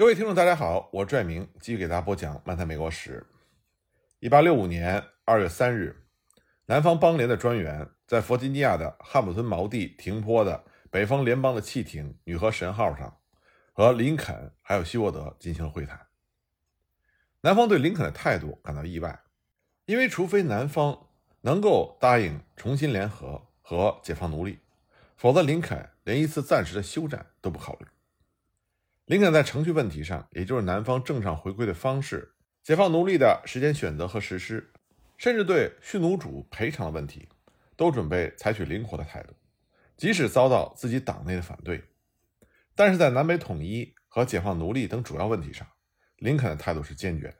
各位听众，大家好，我拽明继续给大家播讲《漫谈美国史》。一八六五年二月三日，南方邦联的专员在弗吉尼亚的汉普顿锚地停泊的北方联邦的汽艇“女河神号”上，和林肯还有希沃德进行了会谈。南方对林肯的态度感到意外，因为除非南方能够答应重新联合和解放奴隶，否则林肯连一次暂时的休战都不考虑。林肯在程序问题上，也就是南方正常回归的方式、解放奴隶的时间选择和实施，甚至对蓄奴主赔偿的问题，都准备采取灵活的态度，即使遭到自己党内的反对。但是在南北统一和解放奴隶等主要问题上，林肯的态度是坚决的。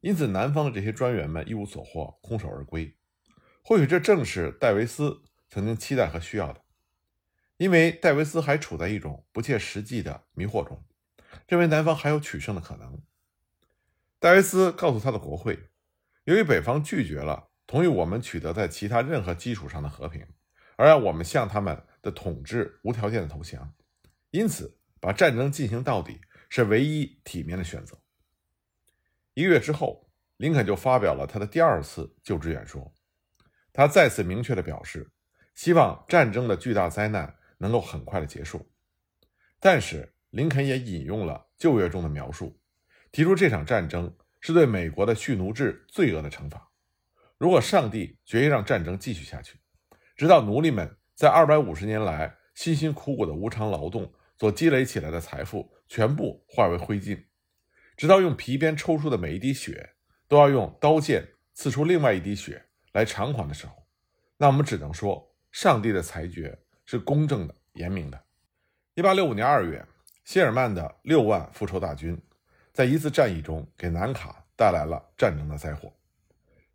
因此，南方的这些专员们一无所获，空手而归。或许这正是戴维斯曾经期待和需要的。因为戴维斯还处在一种不切实际的迷惑中，认为南方还有取胜的可能。戴维斯告诉他的国会，由于北方拒绝了同意我们取得在其他任何基础上的和平，而让我们向他们的统治无条件的投降，因此把战争进行到底是唯一体面的选择。一个月之后，林肯就发表了他的第二次就职演说，他再次明确的表示，希望战争的巨大灾难。能够很快的结束，但是林肯也引用了旧约中的描述，提出这场战争是对美国的蓄奴制罪恶的惩罚。如果上帝决意让战争继续下去，直到奴隶们在二百五十年来辛辛苦苦的无偿劳动所积累起来的财富全部化为灰烬，直到用皮鞭抽出的每一滴血都要用刀剑刺出另外一滴血来偿还的时候，那我们只能说，上帝的裁决。是公正的、严明的。一八六五年二月，谢尔曼的六万复仇大军在一次战役中给南卡带来了战争的灾祸，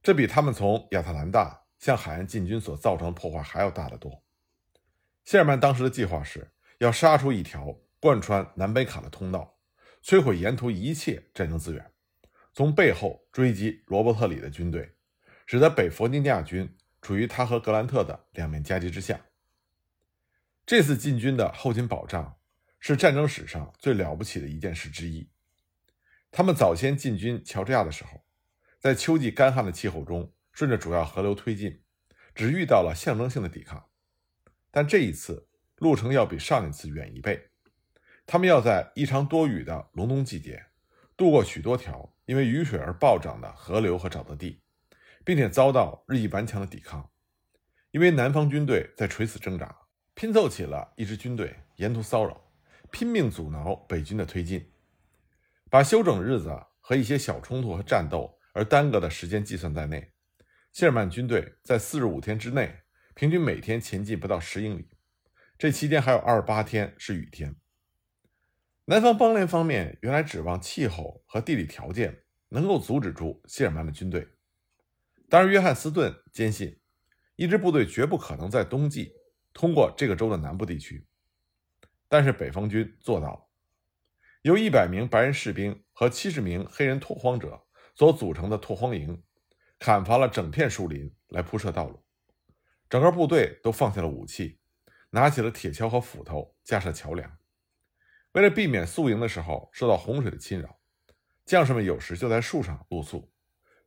这比他们从亚特兰大向海岸进军所造成的破坏还要大得多。谢尔曼当时的计划是要杀出一条贯穿南北卡的通道，摧毁沿途一切战争资源，从背后追击罗伯特里的军队，使得北弗吉尼亚军处于他和格兰特的两面夹击之下。这次进军的后勤保障是战争史上最了不起的一件事之一。他们早先进军乔治亚的时候，在秋季干旱的气候中，顺着主要河流推进，只遇到了象征性的抵抗。但这一次路程要比上一次远一倍。他们要在异常多雨的隆冬季节，渡过许多条因为雨水而暴涨的河流和沼泽地，并且遭到日益顽强的抵抗，因为南方军队在垂死挣扎。拼凑起了一支军队，沿途骚扰，拼命阻挠北军的推进。把休整日子和一些小冲突和战斗而耽搁的时间计算在内，谢尔曼军队在四十五天之内，平均每天前进不到十英里。这期间还有二十八天是雨天。南方邦联方面原来指望气候和地理条件能够阻止住谢尔曼的军队，当然，约翰斯顿坚信，一支部队绝不可能在冬季。通过这个州的南部地区，但是北方军做到了。由一百名白人士兵和七十名黑人拓荒者所组成的拓荒营，砍伐了整片树林来铺设道路。整个部队都放下了武器，拿起了铁锹和斧头架设桥梁。为了避免宿营的时候受到洪水的侵扰，将士们有时就在树上露宿。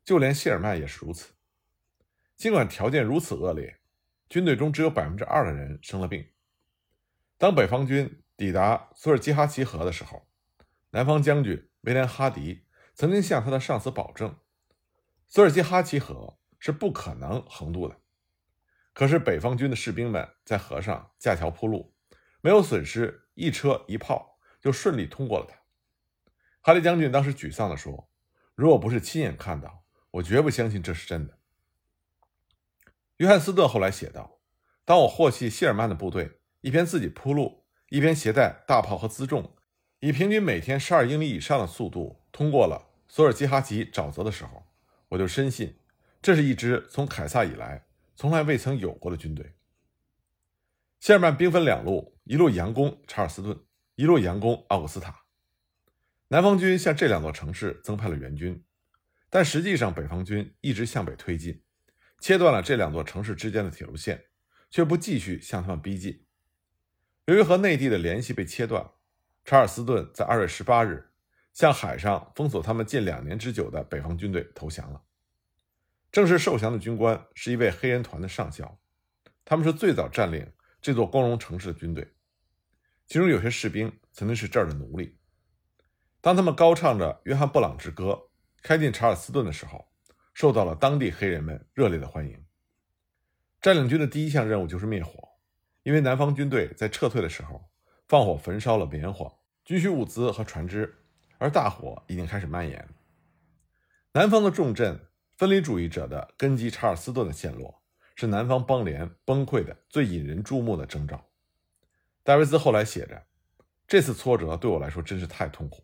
就连谢尔曼也是如此。尽管条件如此恶劣。军队中只有百分之二的人生了病。当北方军抵达索尔基哈齐河的时候，南方将军威廉哈迪曾经向他的上司保证，索尔基哈齐河是不可能横渡的。可是北方军的士兵们在河上架桥铺路，没有损失一车一炮，就顺利通过了它。哈迪将军当时沮丧地说：“如果不是亲眼看到，我绝不相信这是真的。”约翰斯顿后来写道：“当我获悉谢尔曼的部队一边自己铺路，一边携带大炮和辎重，以平均每天十二英里以上的速度通过了索尔基哈奇沼泽的时候，我就深信，这是一支从凯撒以来从来未曾有过的军队。”谢尔曼兵分两路，一路佯攻查尔斯顿，一路佯攻奥古斯塔。南方军向这两座城市增派了援军，但实际上北方军一直向北推进。切断了这两座城市之间的铁路线，却不继续向他们逼近。由于和内地的联系被切断，查尔斯顿在二月十八日向海上封锁他们近两年之久的北方军队投降了。正式受降的军官是一位黑人团的上校，他们是最早占领这座光荣城市的军队，其中有些士兵曾经是这儿的奴隶。当他们高唱着《约翰·布朗之歌》开进查尔斯顿的时候，受到了当地黑人们热烈的欢迎。占领军的第一项任务就是灭火，因为南方军队在撤退的时候放火焚烧了棉花、军需物资和船只，而大火已经开始蔓延。南方的重镇分离主义者的根基查尔斯顿的陷落，是南方邦联崩溃的最引人注目的征兆。戴维斯后来写着：“这次挫折对我来说真是太痛苦。”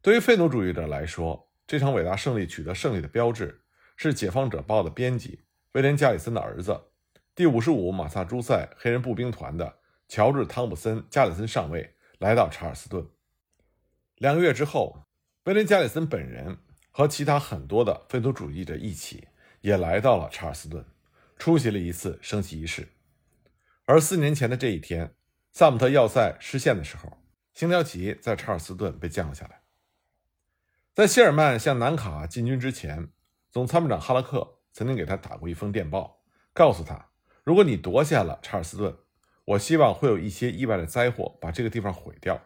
对于废奴主义者来说，这场伟大胜利取得胜利的标志是《解放者报》的编辑。威廉·加里森的儿子，第五十五马萨诸塞黑人步兵团的乔治·汤普森·加里森上尉来到查尔斯顿。两个月之后，威廉·加里森本人和其他很多的废奴主义者一起，也来到了查尔斯顿，出席了一次升旗仪式。而四年前的这一天，萨姆特要塞失陷的时候，星条旗在查尔斯顿被降了下来。在谢尔曼向南卡进军之前，总参谋长哈拉克。曾经给他打过一封电报，告诉他，如果你夺下了查尔斯顿，我希望会有一些意外的灾祸把这个地方毁掉，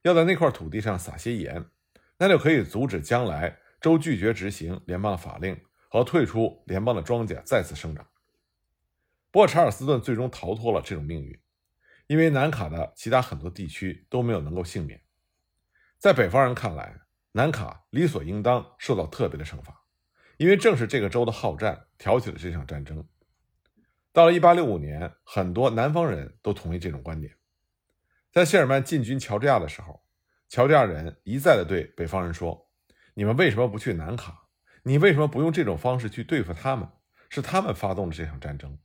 要在那块土地上撒些盐，那就可以阻止将来州拒绝执行联邦的法令和退出联邦的庄稼再次生长。不过，查尔斯顿最终逃脱了这种命运，因为南卡的其他很多地区都没有能够幸免。在北方人看来，南卡理所应当受到特别的惩罚。因为正是这个州的好战挑起了这场战争。到了1865年，很多南方人都同意这种观点。在谢尔曼进军乔治亚的时候，乔治亚人一再的对北方人说：“你们为什么不去南卡？你为什么不用这种方式去对付他们？是他们发动了这场战争。”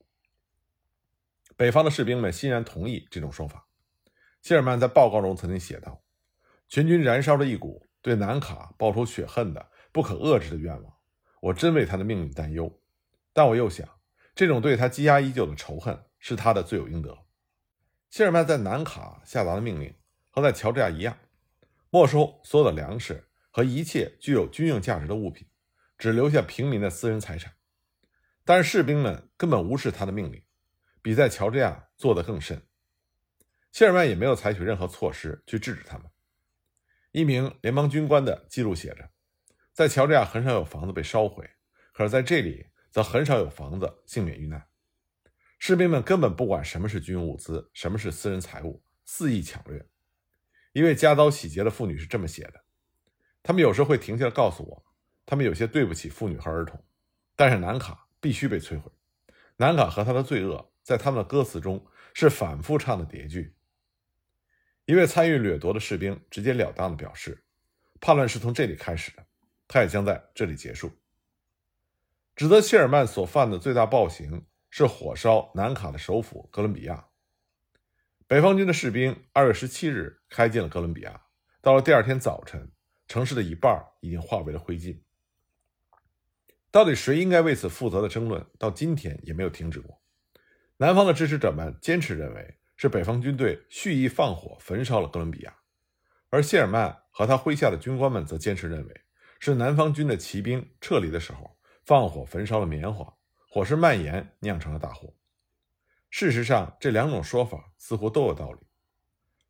北方的士兵们欣然同意这种说法。谢尔曼在报告中曾经写道：“全军燃烧着一股对南卡报仇雪恨的不可遏制的愿望。”我真为他的命运担忧，但我又想，这种对他积压已久的仇恨是他的罪有应得。谢尔曼在南卡下达的命令和在乔治亚一样，没收所有的粮食和一切具有军用价值的物品，只留下平民的私人财产。但是士兵们根本无视他的命令，比在乔治亚做得更甚。谢尔曼也没有采取任何措施去制止他们。一名联邦军官的记录写着。在乔治亚很少有房子被烧毁，可是在这里则很少有房子幸免遇难。士兵们根本不管什么是军用物资，什么是私人财物，肆意抢掠。一位家遭洗劫的妇女是这么写的：他们有时会停下来告诉我，他们有些对不起妇女和儿童，但是南卡必须被摧毁。南卡和他的罪恶在他们的歌词中是反复唱的叠句。一位参与掠夺的士兵直截了当地表示：叛乱是从这里开始的。他也将在这里结束。指责谢尔曼所犯的最大暴行是火烧南卡的首府哥伦比亚。北方军的士兵二月十七日开进了哥伦比亚，到了第二天早晨，城市的一半已经化为了灰烬。到底谁应该为此负责的争论，到今天也没有停止过。南方的支持者们坚持认为是北方军队蓄意放火焚烧了哥伦比亚，而谢尔曼和他麾下的军官们则坚持认为。是南方军的骑兵撤离的时候放火焚烧了棉花，火势蔓延酿成了大祸。事实上，这两种说法似乎都有道理。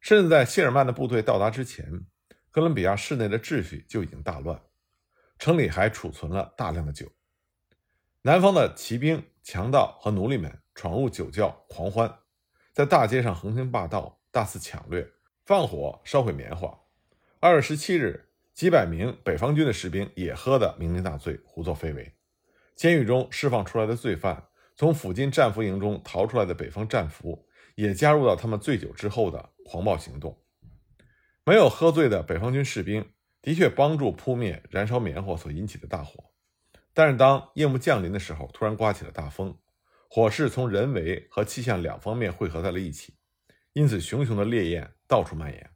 甚至在谢尔曼的部队到达之前，哥伦比亚市内的秩序就已经大乱，城里还储存了大量的酒。南方的骑兵、强盗和奴隶们闯入酒窖狂欢，在大街上横行霸道，大肆抢掠，放火烧毁棉花。二月十七日。几百名北方军的士兵也喝得酩酊大醉，胡作非为。监狱中释放出来的罪犯，从附近战俘营中逃出来的北方战俘，也加入到他们醉酒之后的狂暴行动。没有喝醉的北方军士兵的确帮助扑灭燃烧棉花所引起的大火，但是当夜幕降临的时候，突然刮起了大风，火势从人为和气象两方面汇合在了一起，因此熊熊的烈焰到处蔓延。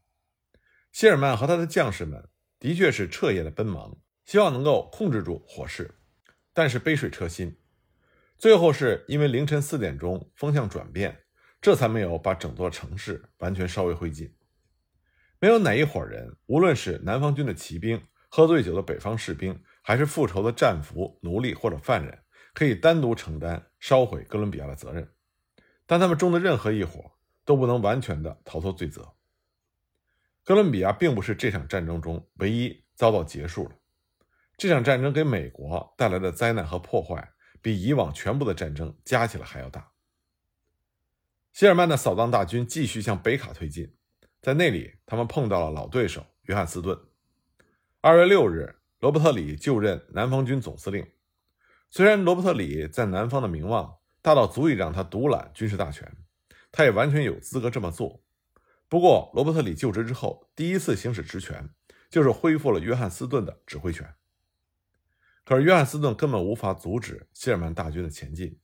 谢尔曼和他的将士们。的确是彻夜的奔忙，希望能够控制住火势，但是杯水车薪，最后是因为凌晨四点钟风向转变，这才没有把整座城市完全烧为灰烬。没有哪一伙人，无论是南方军的骑兵、喝醉酒的北方士兵，还是复仇的战俘、奴隶或者犯人，可以单独承担烧毁哥伦比亚的责任。但他们中的任何一伙都不能完全的逃脱罪责。哥伦比亚并不是这场战争中唯一遭到结束了。这场战争给美国带来的灾难和破坏，比以往全部的战争加起来还要大。希尔曼的扫荡大军继续向北卡推进，在那里，他们碰到了老对手约翰斯顿。二月六日，罗伯特里就任南方军总司令。虽然罗伯特里在南方的名望大到足以让他独揽军事大权，他也完全有资格这么做。不过，罗伯特里就职之后，第一次行使职权，就是恢复了约翰斯顿的指挥权。可是，约翰斯顿根本无法阻止希尔曼大军的前进，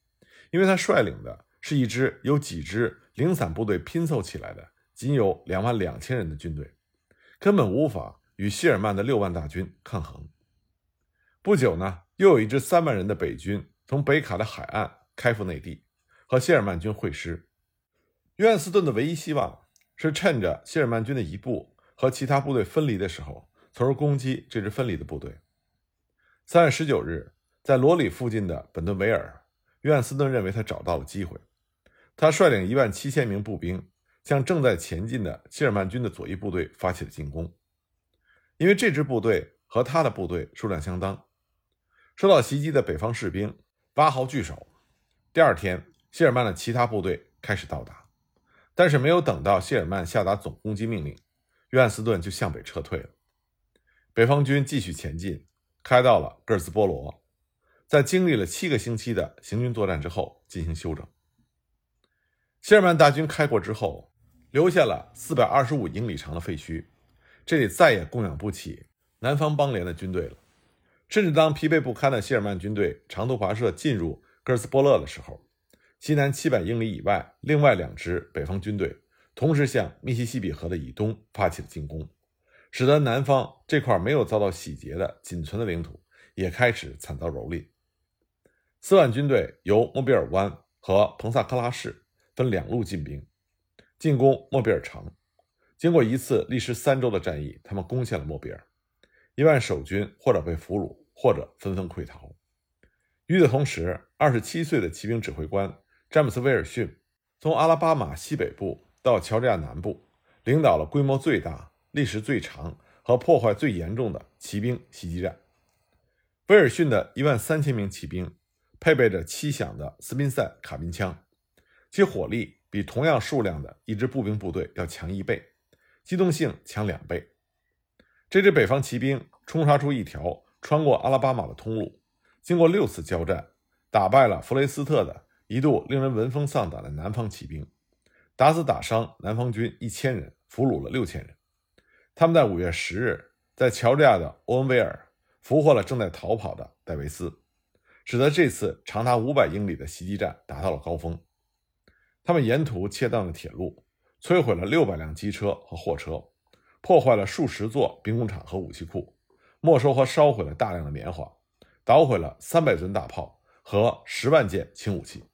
因为他率领的是一支由几支零散部队拼凑起来的，仅有两万两千人的军队，根本无法与希尔曼的六万大军抗衡。不久呢，又有一支三万人的北军从北卡的海岸开赴内地，和谢尔曼军会师。约翰斯顿的唯一希望。是趁着谢尔曼军的一部和其他部队分离的时候，从而攻击这支分离的部队。三月十九日，在罗里附近的本顿维尔，约翰斯顿认为他找到了机会，他率领一万七千名步兵向正在前进的谢尔曼军的左翼部队发起了进攻。因为这支部队和他的部队数量相当，受到袭击的北方士兵挖壕据守。第二天，谢尔曼的其他部队开始到达。但是没有等到谢尔曼下达总攻击命令，约翰斯顿就向北撤退了。北方军继续前进，开到了戈尔兹波罗，在经历了七个星期的行军作战之后进行休整。谢尔曼大军开过之后，留下了四百二十五英里长的废墟，这里再也供养不起南方邦联的军队了。甚至当疲惫不堪的谢尔曼军队长途跋涉进入戈斯波勒的时候，西南七百英里以外，另外两支北方军队同时向密西西比河的以东发起了进攻，使得南方这块没有遭到洗劫的仅存的领土也开始惨遭蹂躏。四万军队由莫比尔湾和彭萨克拉市分两路进兵，进攻莫比尔城。经过一次历时三周的战役，他们攻陷了莫比尔。一万守军或者被俘虏，或者纷纷溃逃。与此同时，二十七岁的骑兵指挥官。詹姆斯·威尔逊从阿拉巴马西北部到乔治亚南部，领导了规模最大、历时最长和破坏最严重的骑兵袭击战。威尔逊的一万三千名骑兵配备着七响的斯宾塞卡宾枪，其火力比同样数量的一支步兵部队要强一倍，机动性强两倍。这支北方骑兵冲杀出一条穿过阿拉巴马的通路，经过六次交战，打败了弗雷斯特的。一度令人闻风丧胆的南方骑兵，打死打伤南方军一千人，俘虏了六千人。他们在五月十日在乔治亚的欧文维尔俘获了正在逃跑的戴维斯，使得这次长达五百英里的袭击战达到了高峰。他们沿途切断了铁路，摧毁了六百辆机车和货车，破坏了数十座兵工厂和武器库，没收和烧毁了大量的棉花，捣毁了三百吨大炮和十万件轻武器。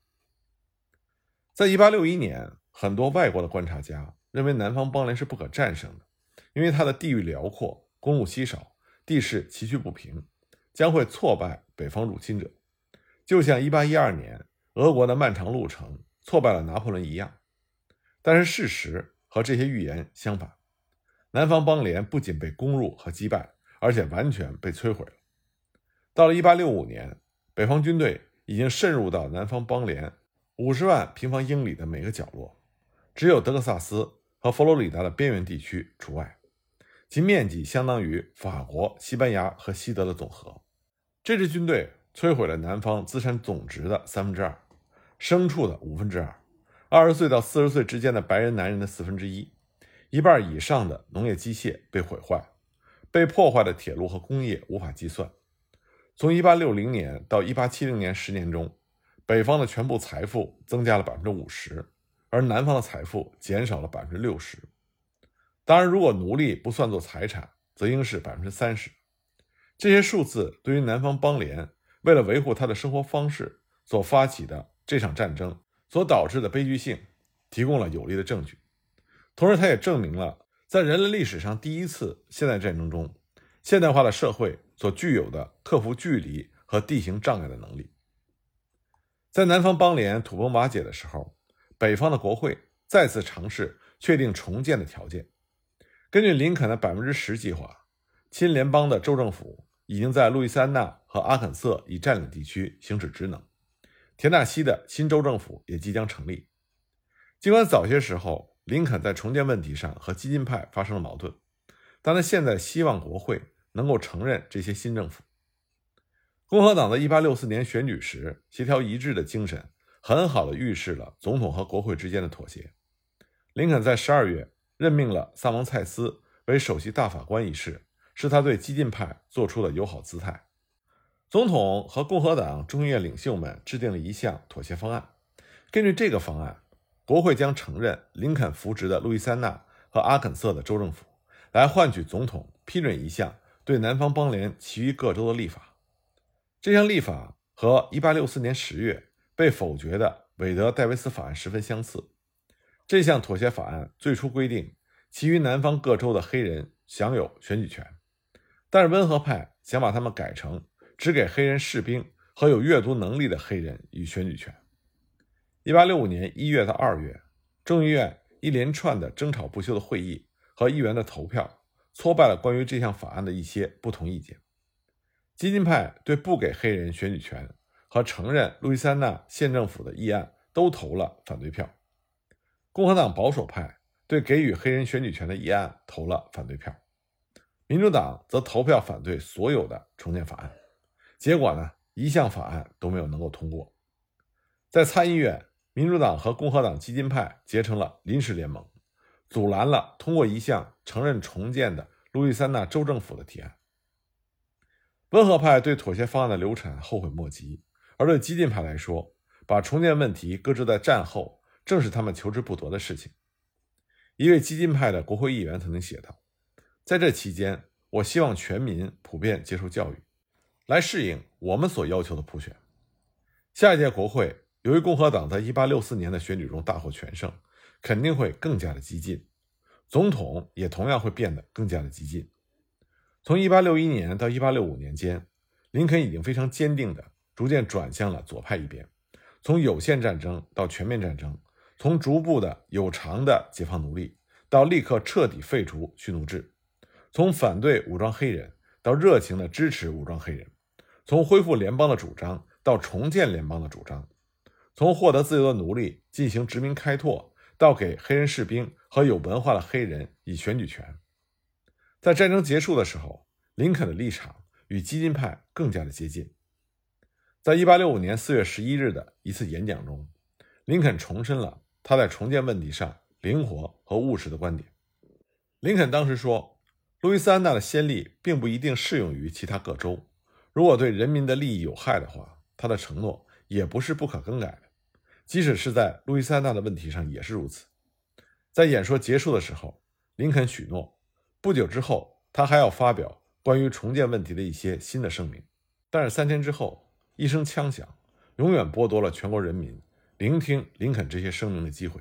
在一八六一年，很多外国的观察家认为南方邦联是不可战胜的，因为它的地域辽阔、公路稀少、地势崎岖不平，将会挫败北方入侵者，就像一八一二年俄国的漫长路程挫败了拿破仑一样。但是事实和这些预言相反，南方邦联不仅被攻入和击败，而且完全被摧毁了。到了一八六五年，北方军队已经渗入到南方邦联。五十万平方英里的每个角落，只有德克萨斯和佛罗里达的边缘地区除外，其面积相当于法国、西班牙和西德的总和。这支军队摧毁了南方资产总值的三分之二，牲畜的五分之二，二十岁到四十岁之间的白人男人的四分之一，一半以上的农业机械被毁坏，被破坏的铁路和工业无法计算。从一八六零年到一八七零年十年中。北方的全部财富增加了百分之五十，而南方的财富减少了百分之六十。当然，如果奴隶不算作财产，则应是百分之三十。这些数字对于南方邦联为了维护他的生活方式所发起的这场战争所导致的悲剧性提供了有力的证据。同时，它也证明了在人类历史上第一次现代战争中，现代化的社会所具有的克服距离和地形障碍的能力。在南方邦联土崩瓦解的时候，北方的国会再次尝试确定重建的条件。根据林肯的百分之十计划，亲联邦的州政府已经在路易斯安那和阿肯色已占领地区行使职能，田纳西的新州政府也即将成立。尽管早些时候，林肯在重建问题上和激进派发生了矛盾，但他现在希望国会能够承认这些新政府。共和党在1864年选举时协调一致的精神，很好的预示了总统和国会之间的妥协。林肯在12月任命了萨蒙蔡斯为首席大法官一事，是他对激进派做出的友好姿态。总统和共和党众议院领袖们制定了一项妥协方案，根据这个方案。国会将承认林肯扶植的路易斯安那和阿肯色的州政府，来换取总统批准一项对南方邦联其余各州的立法。这项立法和1864年10月被否决的韦德戴维斯法案十分相似。这项妥协法案最初规定，其余南方各州的黑人享有选举权，但是温和派想把他们改成只给黑人士兵和有阅读能力的黑人以选举权。一八六五年一月到二月，众议院一连串的争吵不休的会议和议员的投票，挫败了关于这项法案的一些不同意见。激进派对不给黑人选举权和承认路易斯安那县政府的议案都投了反对票。共和党保守派对给予黑人选举权的议案投了反对票。民主党则投票反对所有的重建法案。结果呢，一项法案都没有能够通过。在参议院。民主党和共和党激进派结成了临时联盟，阻拦了通过一项承认重建的路易斯安那州政府的提案。温和派对妥协方案的流产后悔莫及，而对激进派来说，把重建问题搁置在战后，正是他们求之不得的事情。一位激进派的国会议员曾经写道：“在这期间，我希望全民普遍接受教育，来适应我们所要求的普选。下一届国会。”由于共和党在1864年的选举中大获全胜，肯定会更加的激进，总统也同样会变得更加的激进。从1861年到1865年间，林肯已经非常坚定地逐渐转向了左派一边，从有限战争到全面战争，从逐步的有偿的解放奴隶到立刻彻底废除蓄奴制，从反对武装黑人到热情地支持武装黑人，从恢复联邦的主张到重建联邦的主张。从获得自由的奴隶进行殖民开拓，到给黑人士兵和有文化的黑人以选举权，在战争结束的时候，林肯的立场与激进派更加的接近。在1865年4月11日的一次演讲中，林肯重申了他在重建问题上灵活和务实的观点。林肯当时说：“路易斯安那的先例并不一定适用于其他各州，如果对人民的利益有害的话，他的承诺也不是不可更改。”即使是在路易斯安那的问题上也是如此。在演说结束的时候，林肯许诺，不久之后他还要发表关于重建问题的一些新的声明。但是三天之后，一声枪响，永远剥夺了全国人民聆听林肯这些声明的机会。